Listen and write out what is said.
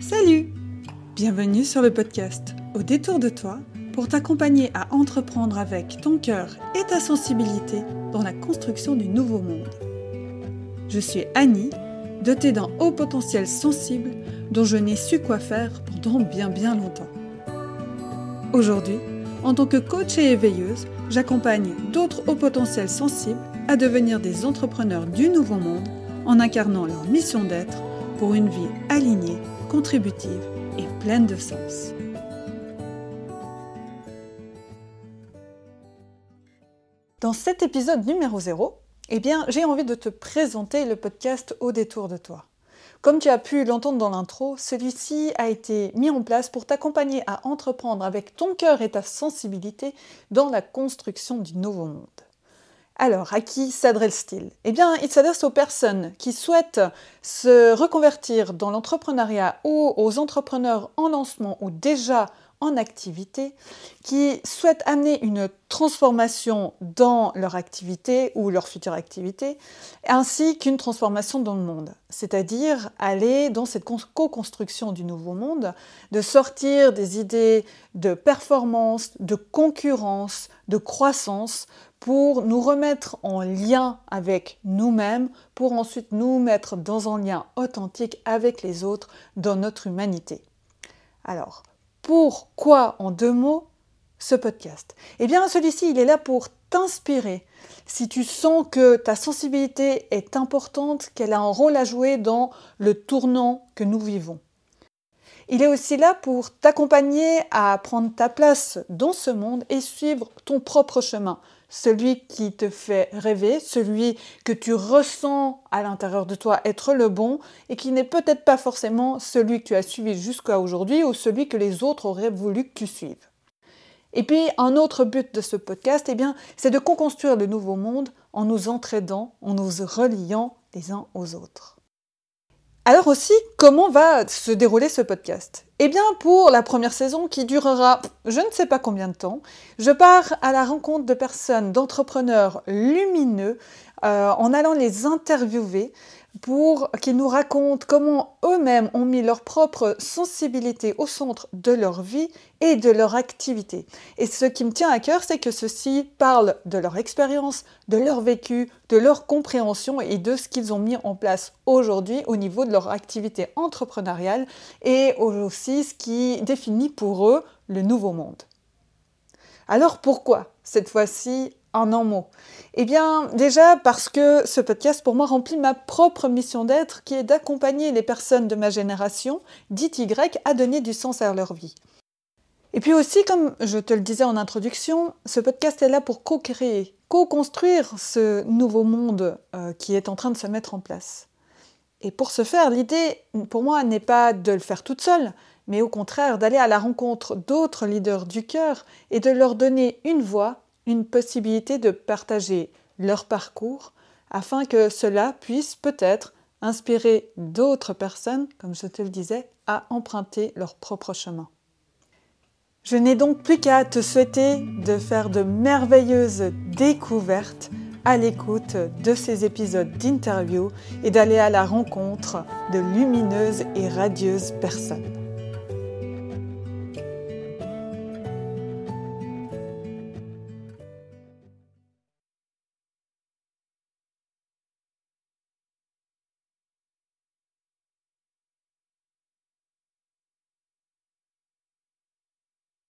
Salut Bienvenue sur le podcast Au détour de toi pour t'accompagner à entreprendre avec ton cœur et ta sensibilité dans la construction du nouveau monde. Je suis Annie, dotée d'un haut potentiel sensible dont je n'ai su quoi faire pendant bien bien longtemps. Aujourd'hui, en tant que coach et éveilleuse, j'accompagne d'autres hauts potentiels sensibles à devenir des entrepreneurs du nouveau monde en incarnant leur mission d'être pour une vie alignée, contributive et pleine de sens. Dans cet épisode numéro 0, eh bien, j'ai envie de te présenter le podcast Au détour de toi. Comme tu as pu l'entendre dans l'intro, celui-ci a été mis en place pour t'accompagner à entreprendre avec ton cœur et ta sensibilité dans la construction du nouveau monde. Alors, à qui s'adresse-t-il? Eh bien, il s'adresse aux personnes qui souhaitent se reconvertir dans l'entrepreneuriat ou aux entrepreneurs en lancement ou déjà en activité, qui souhaitent amener une transformation dans leur activité ou leur future activité, ainsi qu'une transformation dans le monde, c'est-à-dire aller dans cette co-construction du nouveau monde, de sortir des idées de performance, de concurrence, de croissance, pour nous remettre en lien avec nous-mêmes, pour ensuite nous mettre dans un lien authentique avec les autres dans notre humanité. Alors, pourquoi en deux mots ce podcast? Eh bien, celui-ci, il est là pour t'inspirer. Si tu sens que ta sensibilité est importante, qu'elle a un rôle à jouer dans le tournant que nous vivons. Il est aussi là pour t'accompagner à prendre ta place dans ce monde et suivre ton propre chemin, celui qui te fait rêver, celui que tu ressens à l'intérieur de toi être le bon et qui n'est peut-être pas forcément celui que tu as suivi jusqu'à aujourd'hui ou celui que les autres auraient voulu que tu suives. Et puis un autre but de ce podcast, eh c'est de co-construire le nouveau monde en nous entraidant, en nous reliant les uns aux autres. Alors aussi, comment va se dérouler ce podcast? Eh bien, pour la première saison qui durera je ne sais pas combien de temps, je pars à la rencontre de personnes, d'entrepreneurs lumineux, euh, en allant les interviewer pour qu'ils nous racontent comment eux-mêmes ont mis leur propre sensibilité au centre de leur vie et de leur activité. Et ce qui me tient à cœur, c'est que ceux-ci parlent de leur expérience, de leur vécu, de leur compréhension et de ce qu'ils ont mis en place aujourd'hui au niveau de leur activité entrepreneuriale et aussi ce qui définit pour eux le nouveau monde. Alors pourquoi cette fois-ci en un mot Eh bien, déjà parce que ce podcast, pour moi, remplit ma propre mission d'être, qui est d'accompagner les personnes de ma génération, dites Y, à donner du sens à leur vie. Et puis aussi, comme je te le disais en introduction, ce podcast est là pour co-créer, co-construire ce nouveau monde euh, qui est en train de se mettre en place. Et pour ce faire, l'idée, pour moi, n'est pas de le faire toute seule, mais au contraire d'aller à la rencontre d'autres leaders du cœur et de leur donner une voix une possibilité de partager leur parcours afin que cela puisse peut-être inspirer d'autres personnes, comme je te le disais, à emprunter leur propre chemin. Je n'ai donc plus qu'à te souhaiter de faire de merveilleuses découvertes à l'écoute de ces épisodes d'interview et d'aller à la rencontre de lumineuses et radieuses personnes.